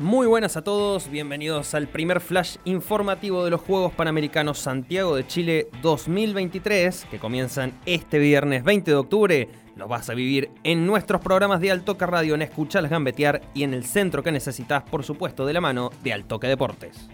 Muy buenas a todos, bienvenidos al primer flash informativo de los Juegos Panamericanos Santiago de Chile 2023, que comienzan este viernes 20 de octubre. Los vas a vivir en nuestros programas de Altoque Radio, en Escuchar Gambetear y en el centro que necesitas, por supuesto, de la mano de Altoque Deportes.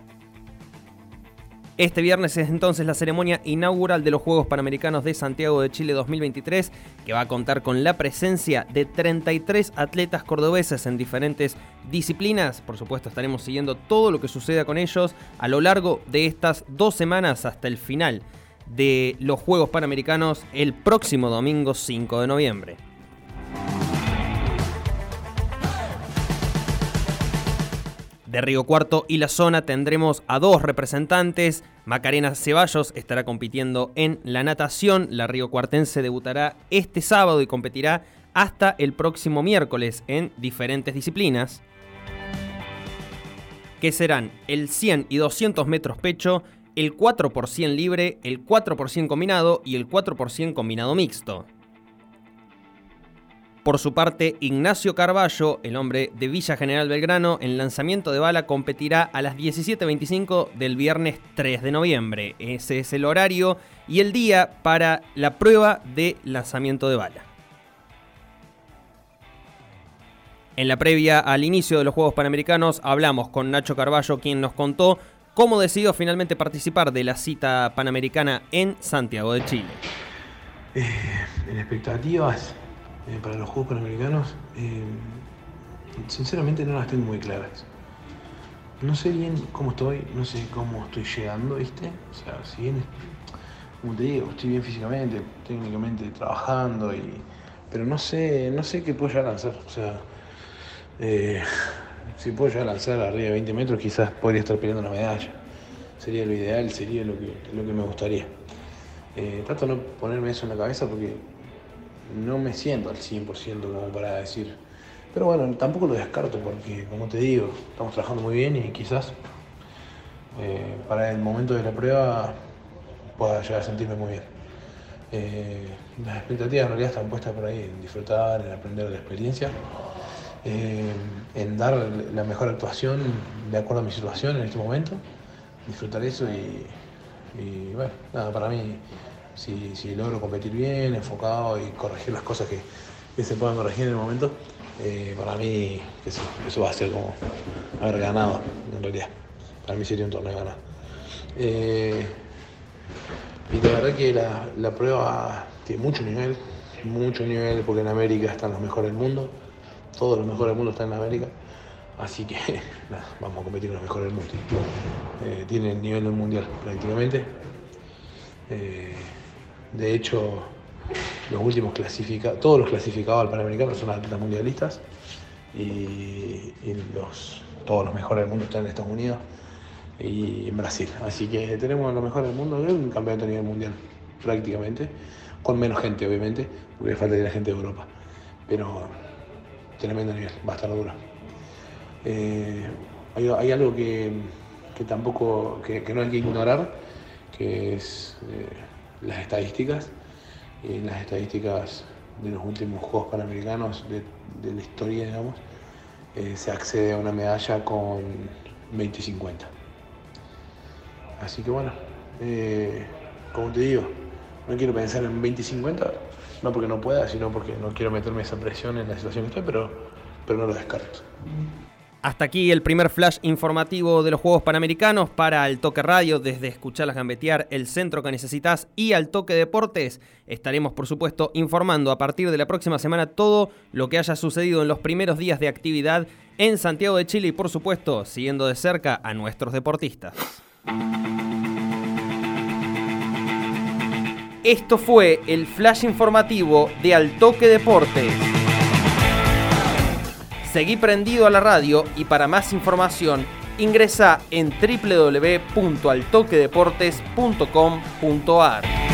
Este viernes es entonces la ceremonia inaugural de los Juegos Panamericanos de Santiago de Chile 2023, que va a contar con la presencia de 33 atletas cordobeses en diferentes disciplinas. Por supuesto, estaremos siguiendo todo lo que suceda con ellos a lo largo de estas dos semanas hasta el final de los Juegos Panamericanos el próximo domingo 5 de noviembre. De Río Cuarto y la zona tendremos a dos representantes. Macarena Ceballos estará compitiendo en la natación. La Río Cuartense debutará este sábado y competirá hasta el próximo miércoles en diferentes disciplinas. Que serán el 100 y 200 metros pecho, el 4 por 100 libre, el 4 por 100 combinado y el 4 por 100 combinado mixto. Por su parte, Ignacio Carballo, el hombre de Villa General Belgrano, en lanzamiento de bala competirá a las 17.25 del viernes 3 de noviembre. Ese es el horario y el día para la prueba de lanzamiento de bala. En la previa al inicio de los Juegos Panamericanos hablamos con Nacho Carballo, quien nos contó cómo decidió finalmente participar de la cita panamericana en Santiago de Chile. Eh, en expectativas, eh, para los Juegos Panamericanos, eh, sinceramente no las tengo muy claras. No sé bien cómo estoy, no sé cómo estoy llegando, ¿viste? O sea, si bien, como te digo, estoy bien físicamente, técnicamente trabajando, y, pero no sé, no sé qué puedo llegar a lanzar. O sea, eh, si puedo llegar a lanzar arriba de 20 metros, quizás podría estar peleando una medalla. Sería lo ideal, sería lo que, lo que me gustaría. trato de no ponerme eso en la cabeza porque no me siento al 100% como para decir. Pero bueno, tampoco lo descarto porque, como te digo, estamos trabajando muy bien y quizás eh, para el momento de la prueba pueda llegar a sentirme muy bien. Eh, las expectativas en realidad están puestas por ahí en disfrutar, en aprender de la experiencia, eh, en dar la mejor actuación de acuerdo a mi situación en este momento, disfrutar eso y bueno, nada, para mí si, logro competir bien, enfocado y corregir las cosas que, se puedan corregir en el momento, eh, para mí eso va a ser como haber ganado en realidad. Para mí sería un torneo ganado. Eh, y la verdad que la, prueba tiene mucho nivel, mucho nivel, porque en América están los mejores del mundo, todos los mejores del mundo están en América. Así que vamos a competir con los mejores del mundo. Eh, tiene el nivel del mundial prácticamente. De hecho, los últimos clasificados, todos los clasificados al Panamericano son atletas mundialistas y, los, todos los mejores del mundo están en Estados Unidos y en Brasil. Así que tenemos los mejores del mundo, un campeonato a nivel mundial prácticamente, con menos gente obviamente, porque falta la gente de Europa. Pero tremendo nivel, va a estar duro. Eh, hay, algo que, tampoco, que, no hay que ignorar, que es... Eh, las estadísticas. En las estadísticas de los últimos Juegos Panamericanos de, la historia, digamos, eh, se accede a una medalla con 20-50. Así que bueno, eh, como te digo, no quiero pensar en 20-50, no porque no pueda, sino porque no quiero meterme esa presión en la situación que estoy, pero, pero no lo descarto. Hasta aquí el primer flash informativo de los Juegos Panamericanos para el Toque Radio, desde Escucharlas Gambetear, el centro que necesitas y al Toque Deportes. Estaremos, por supuesto, informando a partir de la próxima semana todo lo que haya sucedido en los primeros días de actividad en Santiago de Chile y, por supuesto, siguiendo de cerca a nuestros deportistas. Esto fue el flash informativo de Al Toque Deportes. Seguí prendido a la radio y para más información ingresa en www.altoquedeportes.com.ar.